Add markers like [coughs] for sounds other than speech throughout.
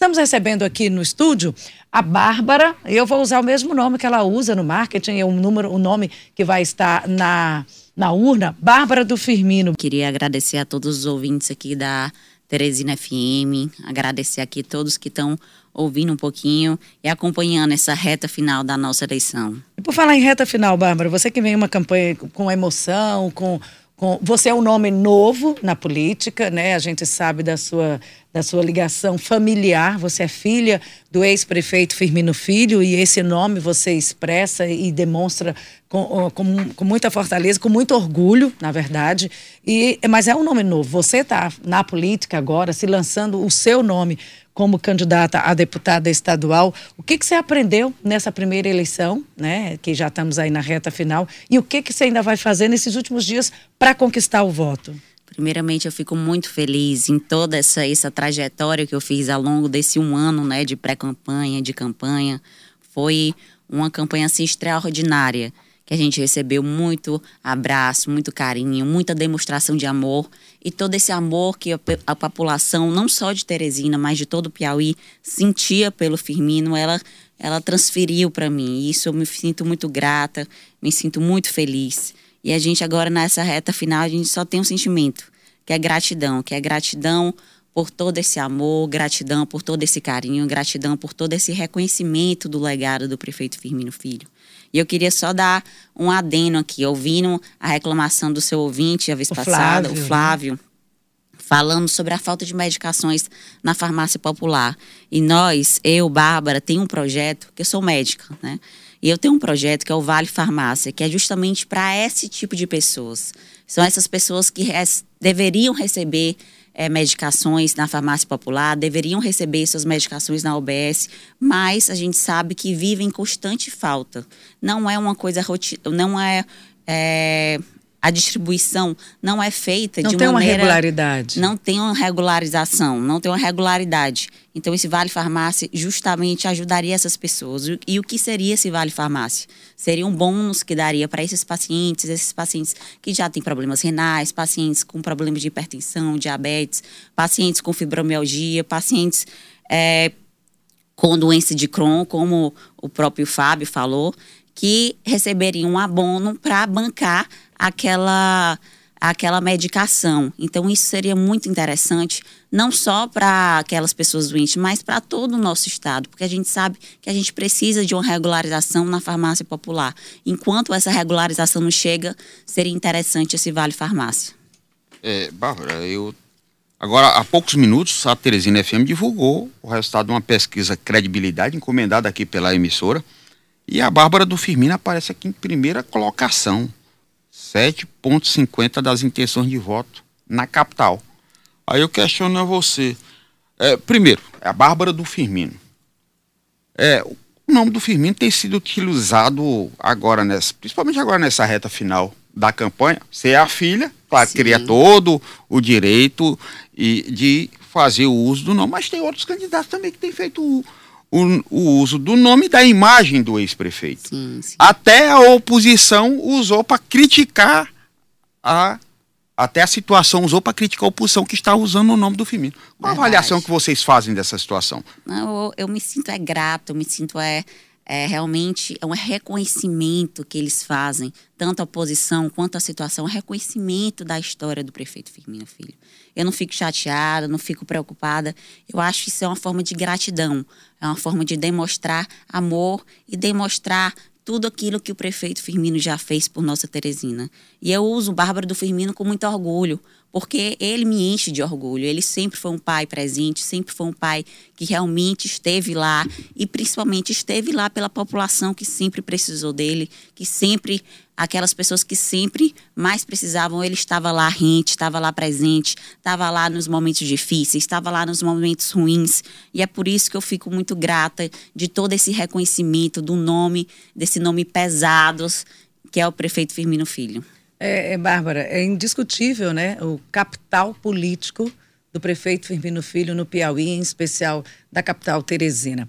Estamos recebendo aqui no estúdio a Bárbara. Eu vou usar o mesmo nome que ela usa no marketing, é o número, o nome que vai estar na, na urna. Bárbara do Firmino. Queria agradecer a todos os ouvintes aqui da Teresina FM, agradecer aqui a todos que estão ouvindo um pouquinho e acompanhando essa reta final da nossa eleição. E por falar em reta final, Bárbara, você que vem uma campanha com emoção, com, você é um nome novo na política, né? A gente sabe da sua, da sua ligação familiar. Você é filha do ex-prefeito Firmino Filho e esse nome você expressa e demonstra com, com, com, muita fortaleza, com muito orgulho, na verdade. E, mas é um nome novo. Você está na política agora, se lançando o seu nome como candidata a deputada estadual. O que, que você aprendeu nessa primeira eleição, né? Que já estamos aí na reta final. E o que, que você ainda vai fazer nesses últimos dias para conquistar o voto? Primeiramente, eu fico muito feliz em toda essa, essa trajetória que eu fiz ao longo desse um ano, né, de pré-campanha, de campanha. Foi uma campanha assim extraordinária que a gente recebeu muito abraço, muito carinho, muita demonstração de amor e todo esse amor que a, a população, não só de Teresina, mas de todo o Piauí, sentia pelo Firmino, ela, ela transferiu para mim. E isso eu me sinto muito grata, me sinto muito feliz. E a gente agora nessa reta final, a gente só tem um sentimento, que é gratidão, que é gratidão por todo esse amor, gratidão por todo esse carinho, gratidão por todo esse reconhecimento do legado do prefeito Firmino Filho. E eu queria só dar um adeno aqui, ouvindo a reclamação do seu ouvinte a vez o passada, Flávio, o Flávio, né? falando sobre a falta de medicações na farmácia popular. E nós, eu, Bárbara, tem um projeto, que eu sou médica, né? E eu tenho um projeto que é o Vale Farmácia, que é justamente para esse tipo de pessoas. São essas pessoas que res deveriam receber é, medicações na farmácia popular, deveriam receber suas medicações na OBS, mas a gente sabe que vivem em constante falta. Não é uma coisa rotina, não é, é a distribuição não é feita não de tem maneira... uma regularidade. Não tem uma regularização, não tem uma regularidade. Então, esse Vale Farmácia justamente ajudaria essas pessoas. E o que seria esse Vale Farmácia? Seria um bônus que daria para esses pacientes, esses pacientes que já têm problemas renais, pacientes com problemas de hipertensão, diabetes, pacientes com fibromialgia, pacientes é, com doença de Crohn, como o próprio Fábio falou, que receberiam um abono para bancar aquela aquela medicação. Então isso seria muito interessante não só para aquelas pessoas doentes, mas para todo o nosso estado, porque a gente sabe que a gente precisa de uma regularização na farmácia popular. Enquanto essa regularização não chega, seria interessante esse Vale Farmácia. É, Bárbara, eu Agora, há poucos minutos, a Teresina FM divulgou o resultado de uma pesquisa credibilidade encomendada aqui pela emissora. E a Bárbara do Firmino aparece aqui em primeira colocação. 7,50 das intenções de voto na capital. Aí eu questiono a você. É, primeiro, é a Bárbara do Firmino. É, o nome do Firmino tem sido utilizado agora, nessa, principalmente agora nessa reta final da campanha. Você é a filha, claro, queria todo o direito e, de fazer o uso do nome, mas tem outros candidatos também que têm feito o, o, o uso do nome e da imagem do ex-prefeito. Até a oposição usou para criticar a. Até a situação usou para criticar a oposição que está usando o nome do Firmino. Qual a avaliação que vocês fazem dessa situação? Não, eu, eu me sinto é grato, eu me sinto é, é realmente é um reconhecimento que eles fazem, tanto a oposição quanto a situação, é um reconhecimento da história do prefeito Firmino Filho. Eu não fico chateada, não fico preocupada. Eu acho que isso é uma forma de gratidão, é uma forma de demonstrar amor e demonstrar tudo aquilo que o prefeito Firmino já fez por nossa Teresina. E eu uso o Bárbara do Firmino com muito orgulho, porque ele me enche de orgulho. Ele sempre foi um pai presente, sempre foi um pai que realmente esteve lá e principalmente esteve lá pela população que sempre precisou dele, que sempre aquelas pessoas que sempre mais precisavam, ele estava lá rente, estava lá presente, estava lá nos momentos difíceis, estava lá nos momentos ruins. E é por isso que eu fico muito grata de todo esse reconhecimento do nome, desse nome pesados, que é o prefeito Firmino Filho. É, é, Bárbara, é indiscutível, né? O capital político do prefeito Firmino Filho no Piauí, em especial da capital Teresina.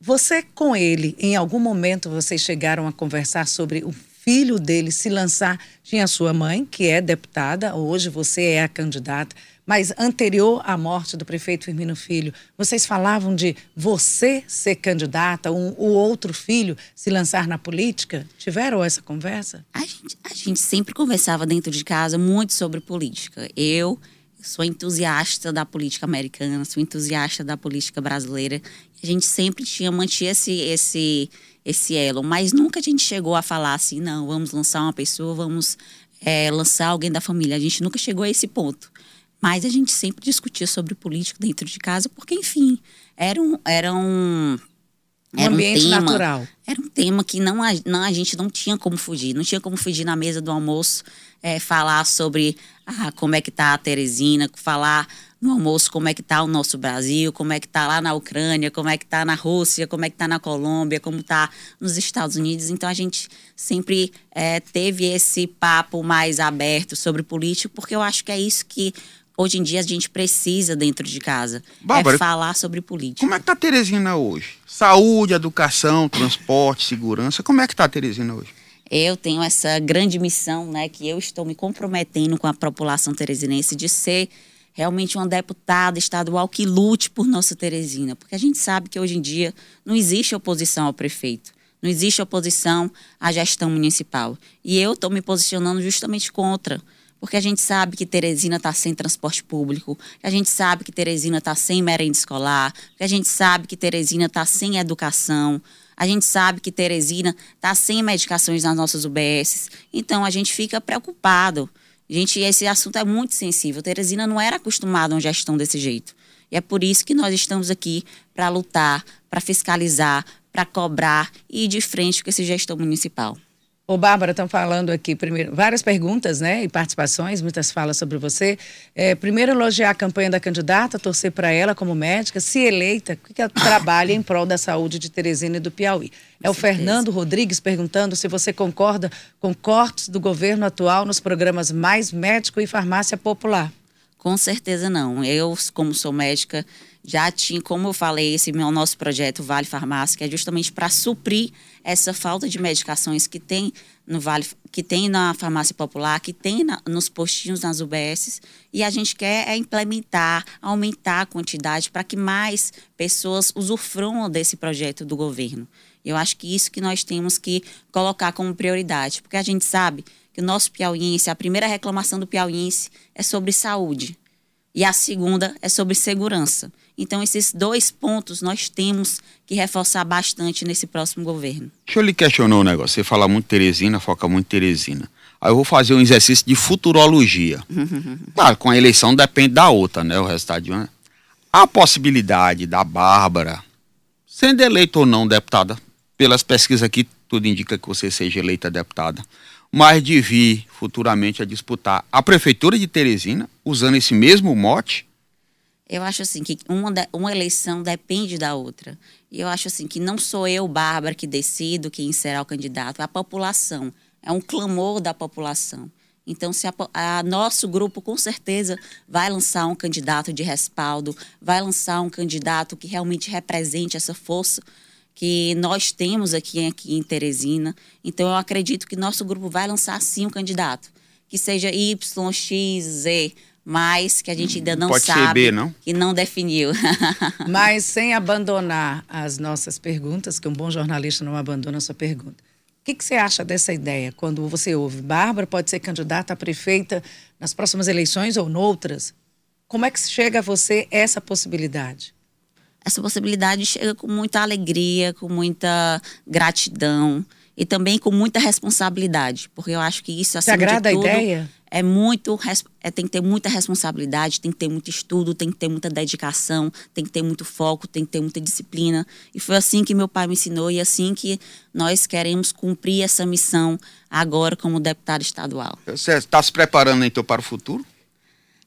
Você com ele, em algum momento vocês chegaram a conversar sobre o filho dele se lançar? Tinha sua mãe, que é deputada, hoje você é a candidata, mas anterior à morte do prefeito Firmino Filho, vocês falavam de você ser candidata, um, o outro filho se lançar na política? Tiveram essa conversa? A gente, a gente sempre conversava dentro de casa muito sobre política. Eu sou entusiasta da política americana, sou entusiasta da política brasileira. A gente sempre tinha mantido esse, esse, esse elo, mas nunca a gente chegou a falar assim, não, vamos lançar uma pessoa, vamos é, lançar alguém da família. A gente nunca chegou a esse ponto. Mas a gente sempre discutia sobre política dentro de casa, porque, enfim, era um, era um, era um ambiente tema, natural. Era um tema que não a, não, a gente não tinha como fugir. Não tinha como fugir na mesa do almoço, é, falar sobre ah, como é que tá a Teresina, falar no almoço como é que tá o nosso Brasil, como é que tá lá na Ucrânia, como é que tá na Rússia, como é que tá na Colômbia, como tá nos Estados Unidos. Então a gente sempre é, teve esse papo mais aberto sobre política, porque eu acho que é isso que hoje em dia a gente precisa dentro de casa. Bárbara, é falar sobre política. Como é que tá a Teresina hoje? Saúde, educação, transporte, segurança. Como é que tá a Teresina hoje? Eu tenho essa grande missão, né, que eu estou me comprometendo com a população teresinense de ser realmente uma deputada estadual que lute por nossa Teresina, porque a gente sabe que hoje em dia não existe oposição ao prefeito, não existe oposição à gestão municipal. E eu estou me posicionando justamente contra, porque a gente sabe que Teresina está sem transporte público, a gente sabe que Teresina está sem merenda escolar, que a gente sabe que Teresina está sem educação, a gente sabe que Teresina está sem medicações nas nossas UBSs. Então a gente fica preocupado. Gente, esse assunto é muito sensível. Teresina não era acostumada a uma gestão desse jeito. E é por isso que nós estamos aqui para lutar, para fiscalizar, para cobrar e ir de frente com esse gestão municipal. Ô, Bárbara, estão falando aqui, primeiro, várias perguntas, né, e participações, muitas falas sobre você. É, primeiro, elogiar a campanha da candidata, torcer para ela como médica, se eleita, que ela [coughs] trabalha em prol da saúde de Teresina e do Piauí. É o Fernando Rodrigues perguntando se você concorda com cortes do governo atual nos programas Mais Médico e Farmácia Popular. Com certeza não. Eu, como sou médica, já tinha, como eu falei, esse meu nosso projeto Vale Farmácia, que é justamente para suprir essa falta de medicações que tem no Vale, que tem na farmácia popular, que tem na, nos postinhos nas UBSs, e a gente quer é implementar, aumentar a quantidade para que mais pessoas usufruam desse projeto do governo. Eu acho que isso que nós temos que colocar como prioridade, porque a gente sabe que o nosso piauiense, a primeira reclamação do piauiense é sobre saúde e a segunda é sobre segurança. Então, esses dois pontos nós temos que reforçar bastante nesse próximo governo. Deixa eu lhe questionar um negócio. Você fala muito Teresina, foca muito Teresina. Aí eu vou fazer um exercício de futurologia. [laughs] claro, com a eleição depende da outra, né? O resultado de uma. A possibilidade da Bárbara, sendo eleita ou não deputada, pelas pesquisas aqui, tudo indica que você seja eleita deputada mas de vir futuramente a disputar a prefeitura de Teresina, usando esse mesmo mote? Eu acho assim que uma, uma eleição depende da outra. E eu acho assim que não sou eu, Bárbara, que decido quem será o candidato, é a população. É um clamor da população. Então, se a, a, nosso grupo com certeza vai lançar um candidato de respaldo, vai lançar um candidato que realmente represente essa força que nós temos aqui, aqui em Teresina. Então, eu acredito que nosso grupo vai lançar sim um candidato, que seja Y, X, Z, mas que a gente ainda não Pode sabe. Ser B, não? Que não definiu. [laughs] mas sem abandonar as nossas perguntas, que um bom jornalista não abandona a sua pergunta. O que, que você acha dessa ideia quando você ouve Bárbara pode ser candidata a prefeita nas próximas eleições ou noutras? Como é que chega a você essa possibilidade? Essa possibilidade chega com muita alegria, com muita gratidão e também com muita responsabilidade, porque eu acho que isso acima Te agrada tudo, a ideia? É muito, é, tem que ter muita responsabilidade, tem que ter muito estudo, tem que ter muita dedicação, tem que ter muito foco, tem que ter muita disciplina. E foi assim que meu pai me ensinou e assim que nós queremos cumprir essa missão agora como deputado estadual. Você está se preparando então para o futuro?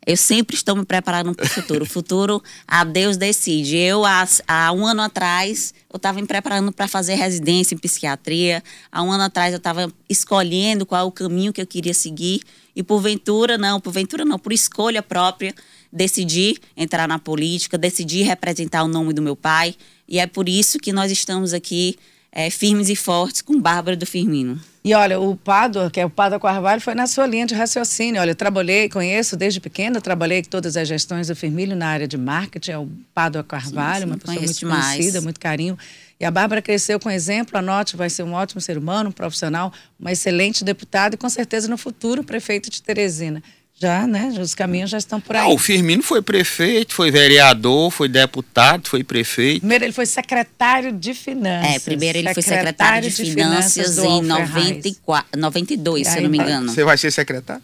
Eu sempre estou me preparando para o futuro. O futuro, a Deus decide. Eu, há, há um ano atrás, eu estava me preparando para fazer residência em psiquiatria. Há um ano atrás, eu estava escolhendo qual o caminho que eu queria seguir. E porventura, não, porventura não, por escolha própria, decidi entrar na política, decidi representar o nome do meu pai. E é por isso que nós estamos aqui é, firmes e fortes com Bárbara do Firmino. E olha, o Pado, que é o Pado Carvalho, foi na sua linha de raciocínio. Olha, eu trabalhei, conheço desde pequena, trabalhei com todas as gestões do Firmino na área de marketing, é o Pado Carvalho, sim, sim, uma pessoa muito demais. conhecida, muito carinho. E a Bárbara cresceu com exemplo, anote, vai ser um ótimo ser humano, um profissional, uma excelente deputada e com certeza no futuro prefeito de Teresina. Já, né? Os caminhos já estão por aí. Ah, o Firmino foi prefeito, foi vereador, foi deputado, foi prefeito. Primeiro ele foi secretário de Finanças. É, primeiro ele foi secretário de, de Finanças, finanças em 94, 92, se eu não me engano. Você vai ser secretário?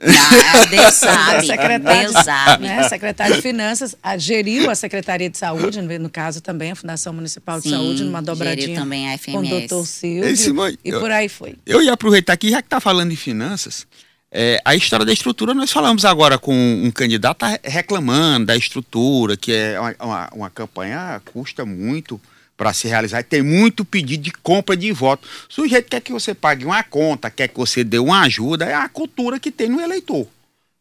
Ah, Deus [laughs] sabe. Deus sabe. Né, secretário de Finanças a, geriu a Secretaria de Saúde, no caso também a Fundação Municipal de Sim, Saúde, numa dobradinha também a FMS. com o doutor Silvio. e por aí foi. Eu ia aproveitar aqui, já que está falando de finanças, é, a história da estrutura, nós falamos agora com um candidato tá reclamando da estrutura, que é uma, uma, uma campanha custa muito para se realizar. Tem muito pedido de compra de voto. O sujeito quer que você pague uma conta, quer que você dê uma ajuda, é a cultura que tem no eleitor.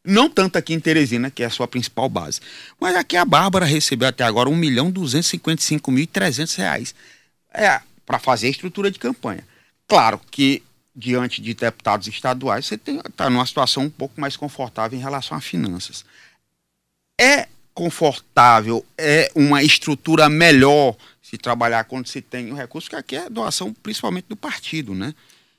Não tanto aqui em Teresina, que é a sua principal base. Mas aqui a Bárbara recebeu até agora R$ 1 milhão 255 mil e 300 reais é, para fazer a estrutura de campanha. Claro que diante de deputados estaduais, você está numa situação um pouco mais confortável em relação a finanças. É confortável, é uma estrutura melhor se trabalhar quando se tem o recurso, que aqui é doação principalmente do partido, né?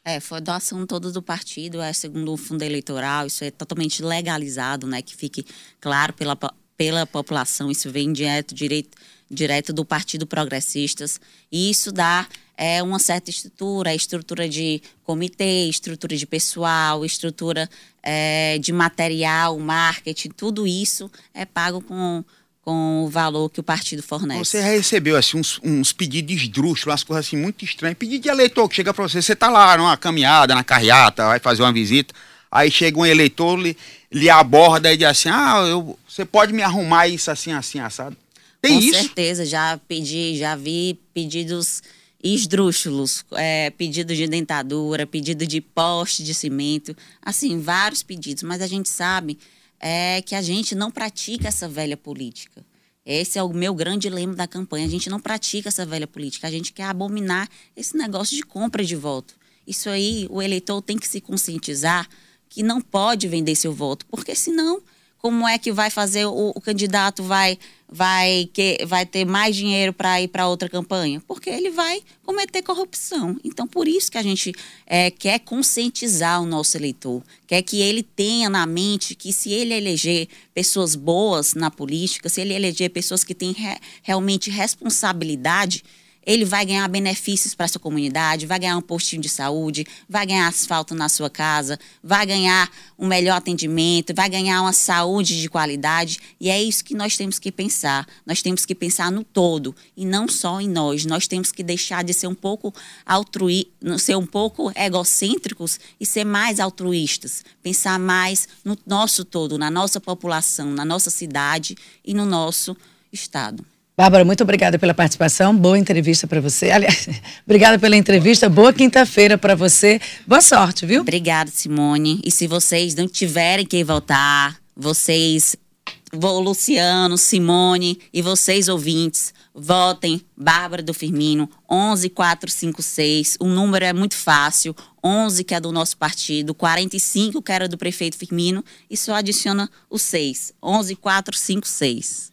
É, foi doação toda do partido, é segundo o fundo eleitoral, isso é totalmente legalizado, né? Que fique claro pela, pela população, isso vem direto, direito, direto do Partido Progressistas, e isso dá é uma certa estrutura, estrutura de comitê, estrutura de pessoal, estrutura é, de material, marketing, tudo isso é pago com, com o valor que o partido fornece. Você recebeu assim, uns, uns pedidos esdrúxulos, umas coisas assim muito estranhas. Pedido de eleitor que chega para você, você está lá numa caminhada, na carreata, vai fazer uma visita, aí chega um eleitor, lhe, lhe aborda e diz assim, ah, eu, você pode me arrumar isso assim, assim, assado? Tem com isso? Com certeza, já pedi, já vi pedidos esdrúxulos, é, pedido de dentadura, pedido de poste de cimento, assim, vários pedidos, mas a gente sabe é, que a gente não pratica essa velha política. Esse é o meu grande lema da campanha. A gente não pratica essa velha política. A gente quer abominar esse negócio de compra de voto. Isso aí, o eleitor tem que se conscientizar que não pode vender seu voto, porque senão como é que vai fazer o, o candidato vai vai que vai ter mais dinheiro para ir para outra campanha? Porque ele vai cometer corrupção. Então por isso que a gente é, quer conscientizar o nosso eleitor. Quer que ele tenha na mente que se ele eleger pessoas boas na política se ele eleger pessoas que têm re, realmente responsabilidade ele vai ganhar benefícios para sua comunidade, vai ganhar um postinho de saúde, vai ganhar asfalto na sua casa, vai ganhar um melhor atendimento, vai ganhar uma saúde de qualidade. E é isso que nós temos que pensar. Nós temos que pensar no todo e não só em nós. Nós temos que deixar de ser um pouco altruí, ser um pouco egocêntricos e ser mais altruístas. Pensar mais no nosso todo, na nossa população, na nossa cidade e no nosso estado. Bárbara, muito obrigada pela participação. Boa entrevista para você. Aliás, [laughs] obrigada pela entrevista. Boa quinta-feira para você. Boa sorte, viu? Obrigada, Simone. E se vocês não tiverem que voltar, vocês, Luciano, Simone e vocês ouvintes, votem Bárbara do Firmino 11456. O número é muito fácil. 11 que é do nosso partido, 45 que era do prefeito Firmino e só adiciona o 6. 11456.